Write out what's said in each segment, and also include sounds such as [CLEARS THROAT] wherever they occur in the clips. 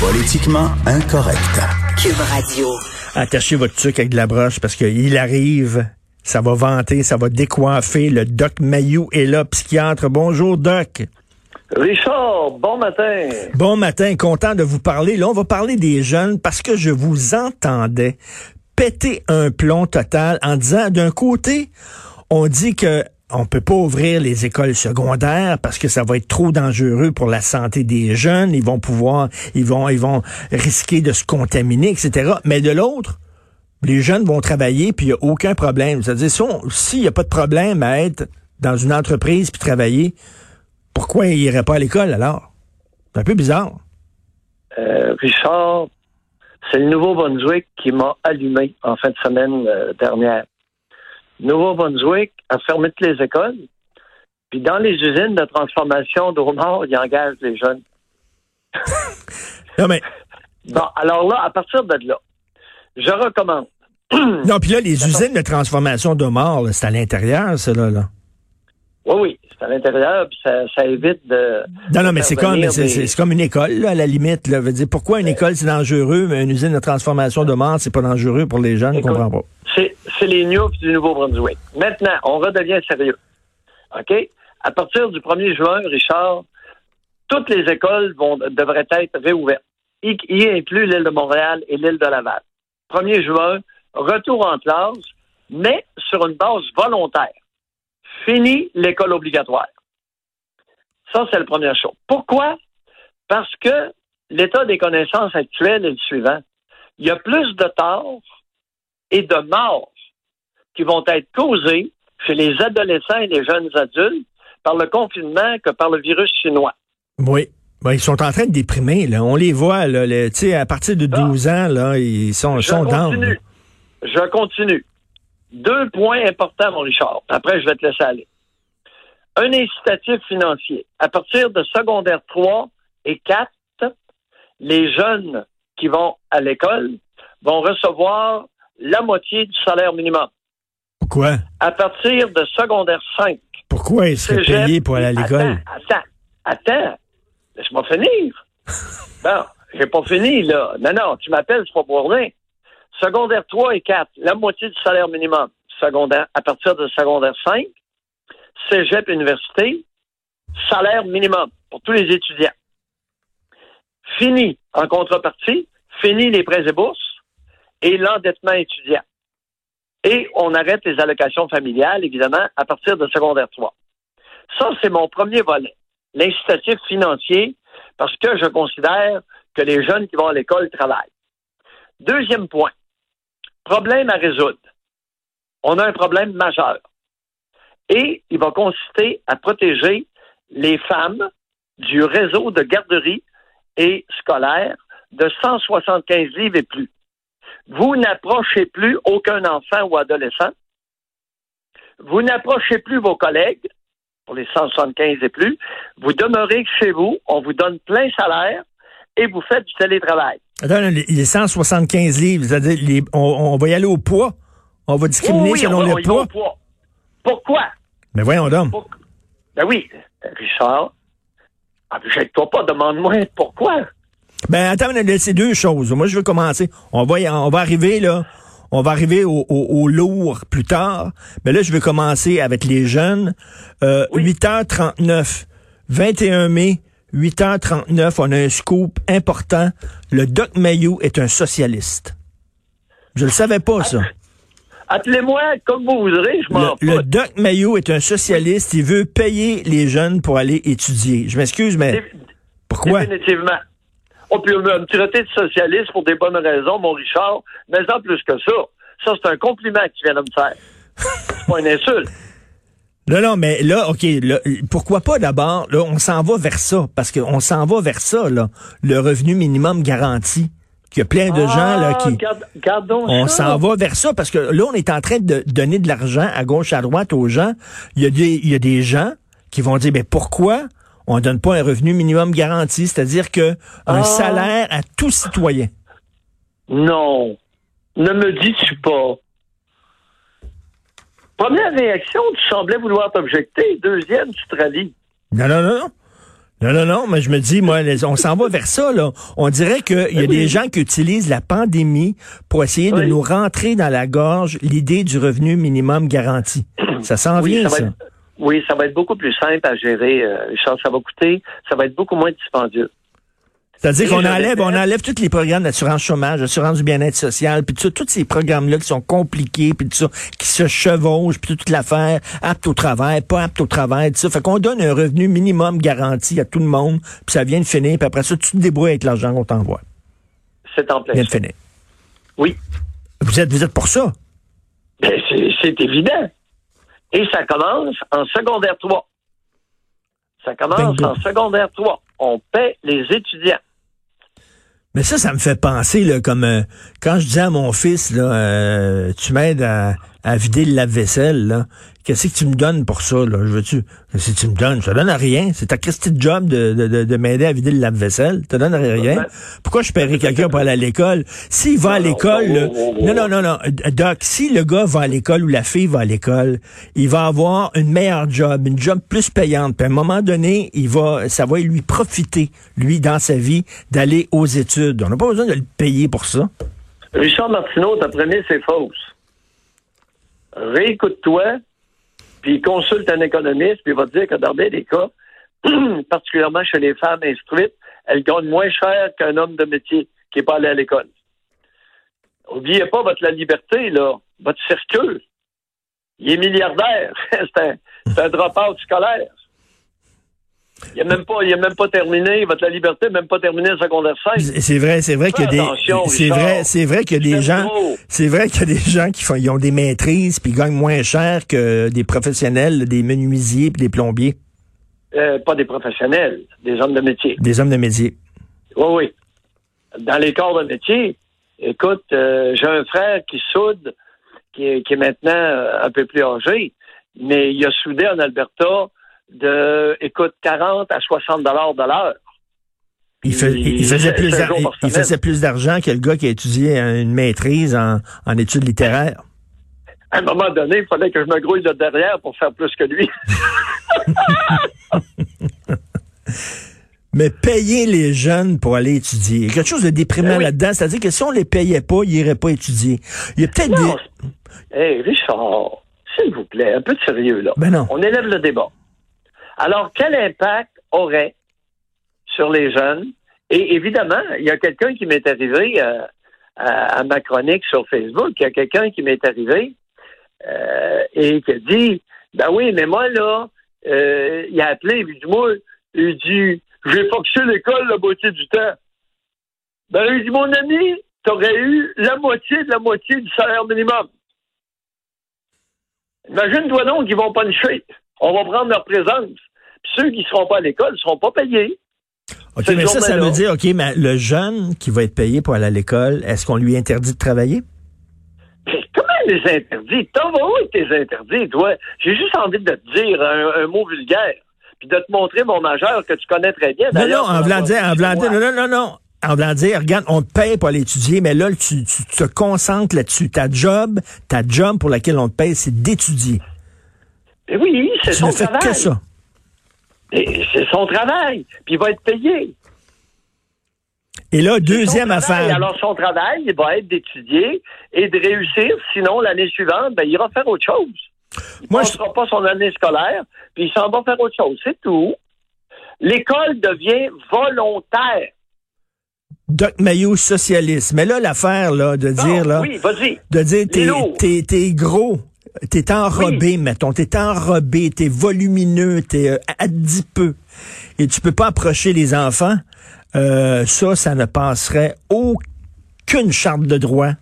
Politiquement incorrect. Cube Radio. Attachez votre truc avec de la broche parce qu'il arrive, ça va vanter, ça va décoiffer. Le doc Mayou est là, psychiatre. Bonjour, doc. Richard, bon matin. Bon matin, content de vous parler. Là, on va parler des jeunes parce que je vous entendais péter un plomb total en disant d'un côté, on dit que on peut pas ouvrir les écoles secondaires parce que ça va être trop dangereux pour la santé des jeunes. Ils vont pouvoir, ils vont, ils vont risquer de se contaminer, etc. Mais de l'autre, les jeunes vont travailler puis il n'y a aucun problème. C'est-à-dire, s'il n'y a pas de problème à être dans une entreprise puis travailler, pourquoi ils n'iraient pas à l'école alors? C'est un peu bizarre. Euh, Richard, c'est le Nouveau-Brunswick qui m'a allumé en fin de semaine euh, dernière. Nouveau-Brunswick a fermé toutes les écoles. Puis dans les usines de transformation d'eau-mort, ils engagent les jeunes. [LAUGHS] non, mais. Bon, alors là, à partir de là, je recommande. [CLEARS THROAT] non, puis là, les usines de transformation de mort, c'est à l'intérieur, cela, là. Oui, oui, c'est à l'intérieur, puis ça, ça, évite de. Non, non, mais c'est comme, c'est, comme une école, là, à la limite. Là. Veut dire, pourquoi une école, c'est dangereux, mais une usine de transformation de mort, c'est pas dangereux pour les jeunes? Je comprends pas. C'est, les Newfs du Nouveau-Brunswick. Maintenant, on redevient sérieux. OK? À partir du 1er juin, Richard, toutes les écoles vont, devraient être réouvertes, y, y inclut l'île de Montréal et l'île de Laval. 1er juin, retour en classe, mais sur une base volontaire. Fini l'école obligatoire. Ça, c'est la première chose. Pourquoi? Parce que l'état des connaissances actuelles est le suivant. Il y a plus de torts et de morts qui vont être causés chez les adolescents et les jeunes adultes par le confinement que par le virus chinois. Oui. Ben, ils sont en train de déprimer. Là. On les voit. Là, à partir de 12 ans, là, ils sont, je sont continue. Je continue. Deux points importants, mon Richard. Après, je vais te laisser aller. Un incitatif financier. À partir de secondaire 3 et 4, les jeunes qui vont à l'école vont recevoir la moitié du salaire minimum. Pourquoi? À partir de secondaire 5. Pourquoi ils seraient payés pour aller à l'école? Attends, attends, attends. Laisse-moi finir. [LAUGHS] bon, j'ai pas fini, là. Non, non, tu m'appelles, c'est pas pour rien. Secondaire 3 et 4, la moitié du salaire minimum. Secondaire, à partir de secondaire 5, cégep université, salaire minimum pour tous les étudiants. Fini en contrepartie, fini les prêts et bourses et l'endettement étudiant. Et on arrête les allocations familiales, évidemment, à partir de secondaire 3. Ça, c'est mon premier volet, l'incitatif financier, parce que je considère que les jeunes qui vont à l'école travaillent. Deuxième point, problème à résoudre. On a un problème majeur. Et il va consister à protéger les femmes du réseau de garderies et scolaires de 175 livres et plus. Vous n'approchez plus aucun enfant ou adolescent. Vous n'approchez plus vos collègues pour les 175 et plus. Vous demeurez chez vous, on vous donne plein salaire et vous faites du télétravail. Attends, les 175 livres, c'est-à-dire on, on, va y aller au poids? On va discriminer oui, selon on va, le on poids? poids. Pourquoi? Mais voyons donc. Pour... Ben oui, Richard. Objecte-toi pas, demande-moi pourquoi. Ben attends, c'est deux choses. Moi, je veux commencer. On va, on va arriver là. On va arriver au, au, au, lourd plus tard. Mais là, je veux commencer avec les jeunes. Euh, Oui. 8h39, 21 mai, 8h39, on a un scoop important. Le Doc Mayou est un socialiste. Je le savais pas, ça. Appelez-moi comme vous voudrez, je m'en Le, le. Doc Mayou est un socialiste. Il veut payer les jeunes pour aller étudier. Je m'excuse, mais pourquoi? Définitivement. On peut me traiter de socialiste pour des bonnes raisons, mon Richard, mais en plus que ça. Ça, c'est un compliment que tu viens de me faire. C'est pas une insulte. Non, non, mais là, OK, là, pourquoi pas d'abord, là, on s'en va vers ça, parce qu'on s'en va vers ça, là, le revenu minimum garanti. Qu'il y a plein de gens là, Ah, qui... garde- On s'en va vers ça, parce que là, on est en train de donner de l'argent à gauche, à droite aux gens. Il y a des, il y a des gens qui vont dire, mais pourquoi on donne pas un revenu minimum garanti, c'est-à-dire que un Ah. salaire à tout citoyen. Non. Ne me dis-tu pas? Première réaction, tu semblais vouloir t'objecter. Deuxième, tu te rallies. Non, non, non, non. Non, non, non, mais je me dis, moi, les- on s'en va vers ça, là. On dirait qu'il y a Oui. des gens qui utilisent la pandémie pour essayer de nous rentrer dans la gorge l'idée du revenu minimum garanti. Ça s'en Oui, vient, ça ça. va être, oui, ça va être beaucoup plus simple à gérer, euh, Richard. Ça va coûter, ça va être beaucoup moins dispendieux. C'est-à-dire qu'on je enlève, on enlève tous les programmes d'assurance chômage, d'assurance du bien-être social, puis tout ça, tous ces programmes-là qui sont compliqués, puis tout ça, qui se chevauchent, puis toute l'affaire, apte au travail, pas apte au travail, tout ça. Fait qu'on donne un revenu minimum garanti à tout le monde, puis ça vient de finir, puis après ça, tu te débrouilles avec l'argent qu'on t'envoie. C'est en plein. Vient de finir. Oui. Vous êtes, vous êtes pour ça? Ben, c'est évident. Et ça commence en secondaire 3. Ça commence Bingo. en secondaire 3. On paie les étudiants. Mais ça, ça me fait penser, là, comme euh, quand je disais à mon fils, là, euh, tu m'aides à, à vider le lave-vaisselle, là. Qu'est-ce que tu me donnes pour ça, là? Je veux-tu. Si tu me donnes, ça donne à rien. C'est ta Christie de job de, de, de, de m'aider à vider le lave-vaisselle. Ça donne à rien. Pourquoi je paierais quelqu'un pour aller à l'école? S'il va à l'école, oh, oh, oh, non, non, non, non. Doc, si le gars va à l'école ou la fille va à l'école, il va avoir une meilleure job, une job plus payante. Puis à un moment donné, il va, ça va lui profiter, lui, dans sa vie, d'aller aux études. On n'a pas besoin de le payer pour ça. Richard Martineau, ta première, c'est fausse. Réécoute-toi, puis consulte un économiste, puis il va te dire que dans bien des cas, [CLEARS THROAT] particulièrement chez les femmes instruites, elles gagnent moins cher qu'un homme de métier qui n'est pas allé à l'école. Oubliez pas votre la liberté, là, votre circuit. Il est milliardaire. [LAUGHS] c'est un, un drop-out scolaire. Il n'a même pas, il a même pas terminé, votre la liberté, même pas terminé le secondaire 5. C'est vrai, c'est vrai qu'il y a des, c'est vrai, c'est vrai qu'il y a des gens, c'est vrai qu'il y a des gens qui font, ils ont des maîtrises puis ils gagnent moins cher que des professionnels, des menuisiers puis des plombiers, Euh, pas des professionnels, des hommes de métier. des hommes de métier. Oui, oui. Dans les corps de métier, écoute, euh, j'ai un frère qui soude, qui est, qui est maintenant euh, un peu plus âgé, mais il a soudé en Alberta de, écoute, 40 à 60 dollars de l'heure. Il, fais- il- il Il- faisait plus il, faisait plus d'argent que le gars qui a étudié une maîtrise en, en études littéraires. À un moment donné, il fallait que je me grouille de derrière pour faire plus que lui. [LAUGHS] Mais payer les jeunes pour aller étudier. Il y a quelque chose de déprimant Ben oui. là-dedans. C'est-à-dire que si on les payait pas, ils iraient pas étudier. Il y a peut-être des... Hey, Richard, s'il vous plaît, un peu de sérieux, là. Ben non. On élève le débat. Alors, quel impact aurait sur les jeunes? Et évidemment, il y a quelqu'un qui m'est arrivé euh, à, ma chronique sur Facebook, il y a quelqu'un qui m'est arrivé euh, et qui a dit, ben oui, mais moi, là, euh, il a appelé, il dit, moi, il dit, j'ai foxé l'école la moitié du temps. Ben, il dit, mon ami, t'aurais eu la moitié de la moitié du salaire minimum. Imagine-toi donc qu'ils vont puncher. On va prendre leur présence. Puis ceux qui ne seront pas à l'école ne seront pas payés. OK, cette mais ça, ça veut dire, OK, mais le jeune qui va être payé pour aller à l'école, est-ce qu'on lui interdit de travailler? Mais comment les interdits? T'en vas où avec tes interdits, toi? J'ai juste envie de te dire un, un mot vulgaire. Puis de te montrer mon majeur que tu connais très bien. Non, non, en voulant dire, en voulant dire, non, non, non, non. En voulant dire, regarde, on te paye pour aller étudier, mais là, tu, tu te concentres là-dessus. Ta job, ta job pour laquelle on te paye, c'est d'étudier. Oui, c'est Tu son ne fais travail. que ça. C'est son travail. Puis il va être payé. Et là, deuxième affaire. Alors, son travail, il va être d'étudier et de réussir. Sinon, l'année suivante, ben, il ira faire autre chose. Il ne passera pas son année scolaire, puis il s'en va faire autre chose. C'est tout. L'école devient volontaire. Doc Mayo socialiste. Mais là, l'affaire, là, de dire, Non, là, Oui, vas-y. de dire, t'es gros, t'es enrobé, mettons, t'es enrobé, t'es volumineux, t'es euh, adipeux, et tu peux pas approcher les enfants, euh, ça, ça ne passerait aucune charte de droit.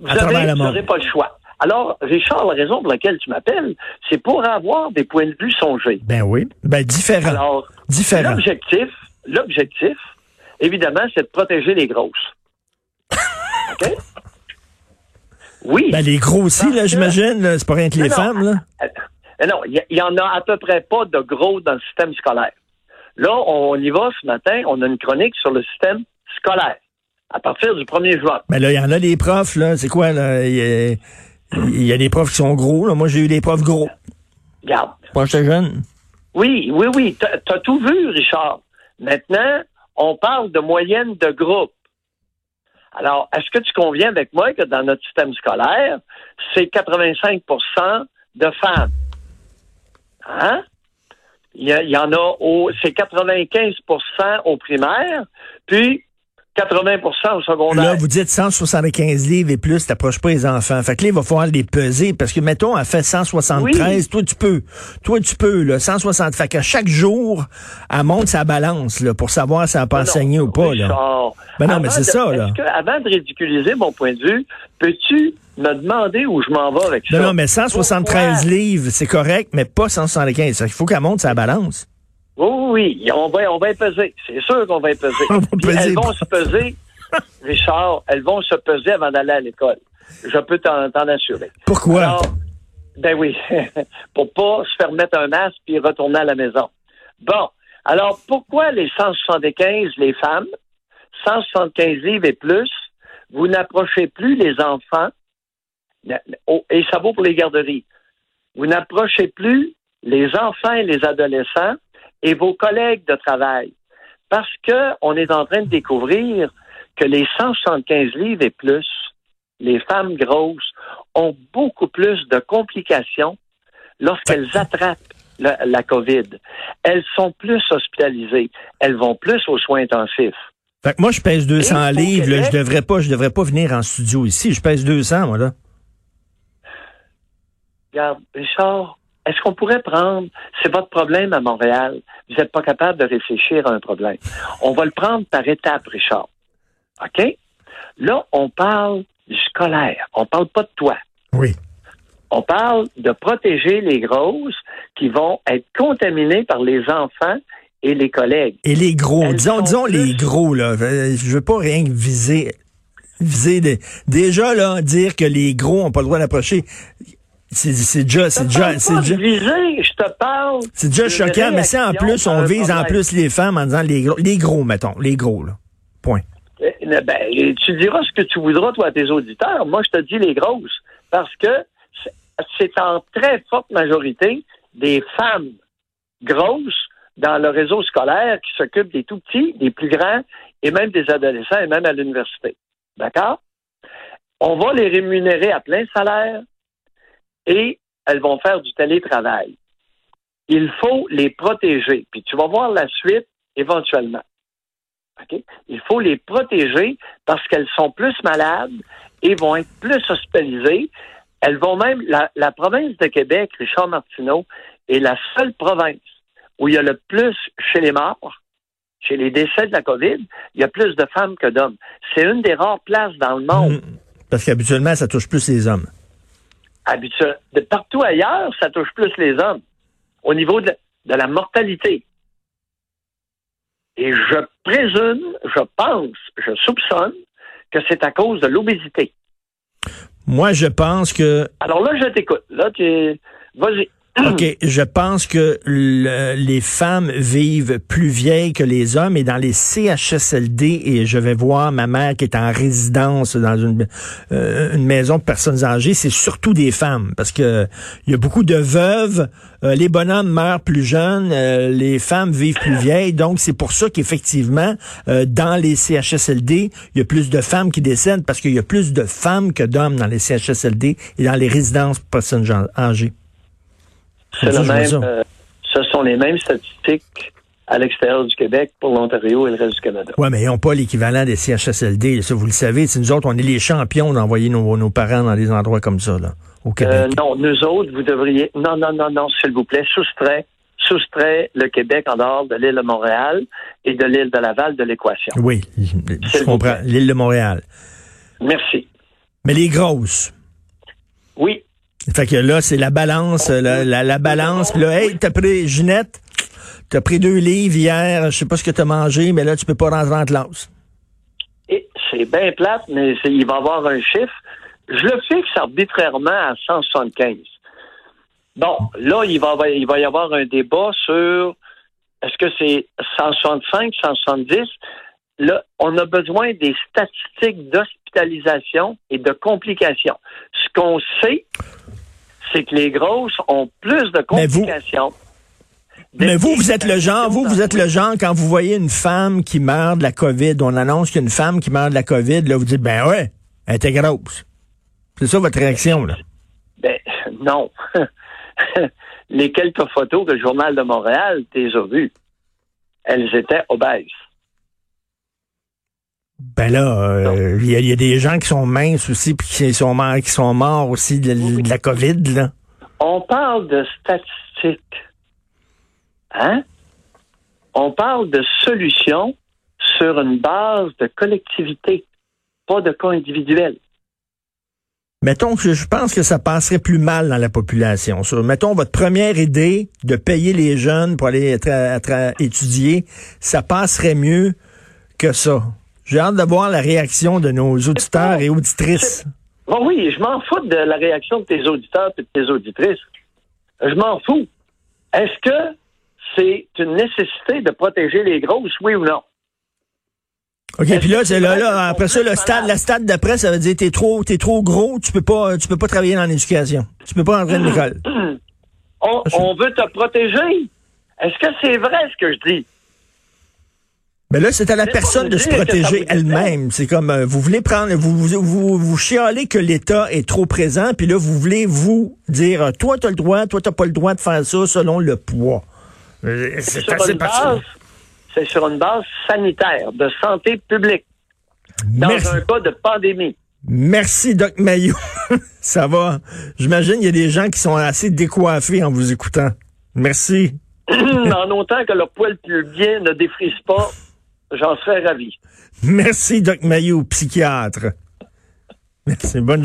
Vous à travers le vous monde. n'aurez pas le choix. Alors, Richard, la raison pour laquelle tu m'appelles, c'est pour avoir des points de vue songés. Ben oui. Ben différent. Alors, différent. l'objectif, l'objectif, évidemment, c'est de protéger les grosses. [LAUGHS] OK? Oui. Ben les gros aussi, là, j'imagine, c'est pas rien que les Non, femmes, là. euh, euh, non, il y, y en a à peu près pas de gros dans le système scolaire. Là, on y va ce matin, on a une chronique sur le système scolaire à partir du 1er juin. Ben là, il y en a des profs, là, c'est quoi, là? Il y, a, il y a des profs qui sont gros, là. Moi, j'ai eu des profs gros. Regarde. Moi, j'étais jeune. Oui, oui, oui. Tu as tout vu, Richard. Maintenant, on parle de moyenne de groupe. Alors, est-ce que tu conviens avec moi que dans notre système scolaire, c'est 85% de femmes? Hein? Il y, en a au, c'est 95% au primaire, puis 80% au secondaire. Là, vous dites 175 livres et plus, t'approches pas les enfants. Fait que là, il va falloir les peser parce que, mettons, elle fait 173, toi, tu peux. Toi, tu peux, là, 160. Fait qu'à chaque jour, elle monte sa balance, là, pour savoir si elle pas enseigné ou pas, là. Ben non, mais c'est ça, là. Que, avant de ridiculiser mon point de vue, peux-tu me demander où je m'en vais avec ça? Non, non, mais 173 livres, c'est correct, mais pas 175. Il faut qu'elle monte sa balance. Oui, oui, on va, on va y peser. C'est sûr qu'on va y peser. [LAUGHS] elles vont se peser, [LAUGHS] Richard, elles vont se peser avant d'aller à l'école. Je peux t'en assurer. Pourquoi? ben oui, [LAUGHS] pour pas se faire mettre un masque puis retourner à la maison. Bon, alors pourquoi les 175, les femmes, 175 livres et plus, vous n'approchez plus les enfants, et ça vaut pour les garderies, vous n'approchez plus les enfants et les adolescents et vos collègues de travail. Parce qu'on est en train de découvrir que les 175 livres et plus, les femmes grosses, ont beaucoup plus de complications lorsqu'elles attrapent la, COVID. Elles sont plus hospitalisées. Elles vont plus aux soins intensifs. Fait moi, je pèse 200 livres. je devrais pas, je devrais pas venir en studio ici. Je pèse 200, moi, là. Regarde, Richard, est-ce qu'on pourrait prendre, c'est votre problème à Montréal, vous n'êtes pas capable de réfléchir à un problème. On va le prendre par étapes, Richard. OK? Là, on parle du scolaire. On parle pas de toi. Oui. On parle de protéger les grosses qui vont être contaminées par les enfants et les collègues. Et les gros. disons, disons les gros, là. Euh, je veux pas rien viser. Viser déjà, là, dire que les gros ont pas le droit d'approcher. C'est déjà, c'est déjà, c'est déjà. je te parle. C'est déjà choquant, mais c'est en plus, on vise en plus les femmes en disant les gros, les gros, mettons, les gros, là. Point. Eh, ben, tu diras ce que tu voudras, toi, à tes auditeurs. Moi, je te dis les grosses. Parce que c'est en très forte majorité des femmes grosses dans le réseau scolaire qui s'occupent des tout petits, des plus grands et même des adolescents et même à l'université. D'accord? On va les rémunérer à plein salaire et elles vont faire du télétravail. Il faut les protéger. Puis tu vas voir la suite éventuellement. Il faut les protéger parce qu'elles sont plus malades et vont être plus hospitalisées. Elles vont même, la, province de Québec, Richard Martineau, est la seule province où il y a le plus chez les morts, chez les décès de la COVID, il y a plus de femmes que d'hommes. C'est une des rares places dans le monde. Mmh. Parce qu'habituellement, ça touche plus les hommes habituel. De partout ailleurs, ça touche plus les hommes au niveau de, la mortalité. Et je présume, je pense, je soupçonne que c'est à cause de l'obésité. Moi, je pense que. Alors là, je t'écoute. Là, tu. Vas-y. OK, je pense que les femmes vivent plus vieilles que les hommes et dans les CHSLD, et je vais voir ma mère qui est en résidence dans une, euh, une maison de personnes âgées, c'est surtout des femmes parce que il y a beaucoup de veuves, euh, les bonhommes meurent plus jeunes, euh, les femmes vivent plus vieilles, donc c'est pour ça qu'effectivement, dans les CHSLD, il y a plus de femmes qui décèdent parce qu'il y a plus de femmes que d'hommes dans les CHSLD et dans les résidences pour personnes âgées. Euh, ce sont les mêmes statistiques à l'extérieur du Québec pour l'Ontario et le reste du Canada. Oui, mais ils n'ont pas l'équivalent des CHSLD. Ça, vous le savez, c'est nous autres, on est les champions d'envoyer nos, parents dans des endroits comme ça, là, au Québec. Euh, non, nous autres, vous devriez. Non, non, non, non, s'il vous plaît, soustrait soustrait le Québec en dehors de l'île de Montréal et de l'île de Laval de l'équation. Oui, je comprends. L'île de Montréal. Merci. Mais les grosses. Oui, fait que là, c'est la balance, la, la, balance. Puis là, hey, t'as pris, Ginette, t'as pris deux livres hier, je sais pas ce que t'as mangé, mais là, tu peux pas rentrer en classe. C'est bien plate, mais il va y avoir un chiffre. Je le fixe arbitrairement à 175. Bon, là, il va, il va y avoir un débat sur est-ce que c'est 165, 170? Là, on a besoin des statistiques d'hospitalisation et de complications. Ce qu'on sait, c'est que les grosses ont plus de complications. Mais vous, vous êtes le genre, vous, vous êtes le genre, quand vous voyez une femme qui meurt de la COVID, on annonce qu'il y a une femme qui meurt de la COVID, là, vous dites, ben ouais, elle était grosse. C'est ça votre réaction, là? Ben, non. [LAUGHS] Les quelques photos que le Journal de Montréal, t'es vues. Elles étaient obèses. Ben là, il y, a des gens qui sont minces aussi, puis qui sont morts, qui sont morts aussi de, de la COVID, là. On parle de statistiques. Hein? On parle de solutions sur une base de collectivité, pas de cas individuels. Mettons que je pense que ça passerait plus mal dans la population. mettons votre première idée de payer les jeunes pour aller étudier, ça passerait mieux que ça. J'ai hâte de voir la réaction de nos auditeurs et auditrices. oui, je m'en fous de la réaction de tes auditeurs et de tes auditrices. Je m'en fous. Est-ce que c'est une nécessité de protéger les grosses, oui ou non? OK, puis là, c'est là, là, après ça, le stade, la stade d'après, ça veut dire t'es trop, t'es trop gros, tu peux pas, tu peux pas travailler dans l'éducation. Tu peux pas entrer de l'école. [CLEARS THROAT] On, on, veut te protéger. Est-ce que c'est vrai ce que je dis? Mais là, c'est à la personne de se protéger elle-même. C'est comme, euh, vous voulez prendre, vous, vous, vous, chialez que l'État est trop présent, puis là, vous voulez vous dire, euh, toi, tu as le droit, toi, tu pas le droit de faire ça selon le poids. Euh, c'est assez base, C'est sur une base sanitaire, de santé publique, dans un cas de pandémie. Merci, Doc Maillot. [LAUGHS] ça va. J'imagine qu'il y a des gens qui sont assez décoiffés en vous écoutant. Merci. [CLEARS THROAT] en autant que leur poil bien ne défrise pas, J'en serais ravi. Merci, Doc Mayou, psychiatre. Merci. Bonne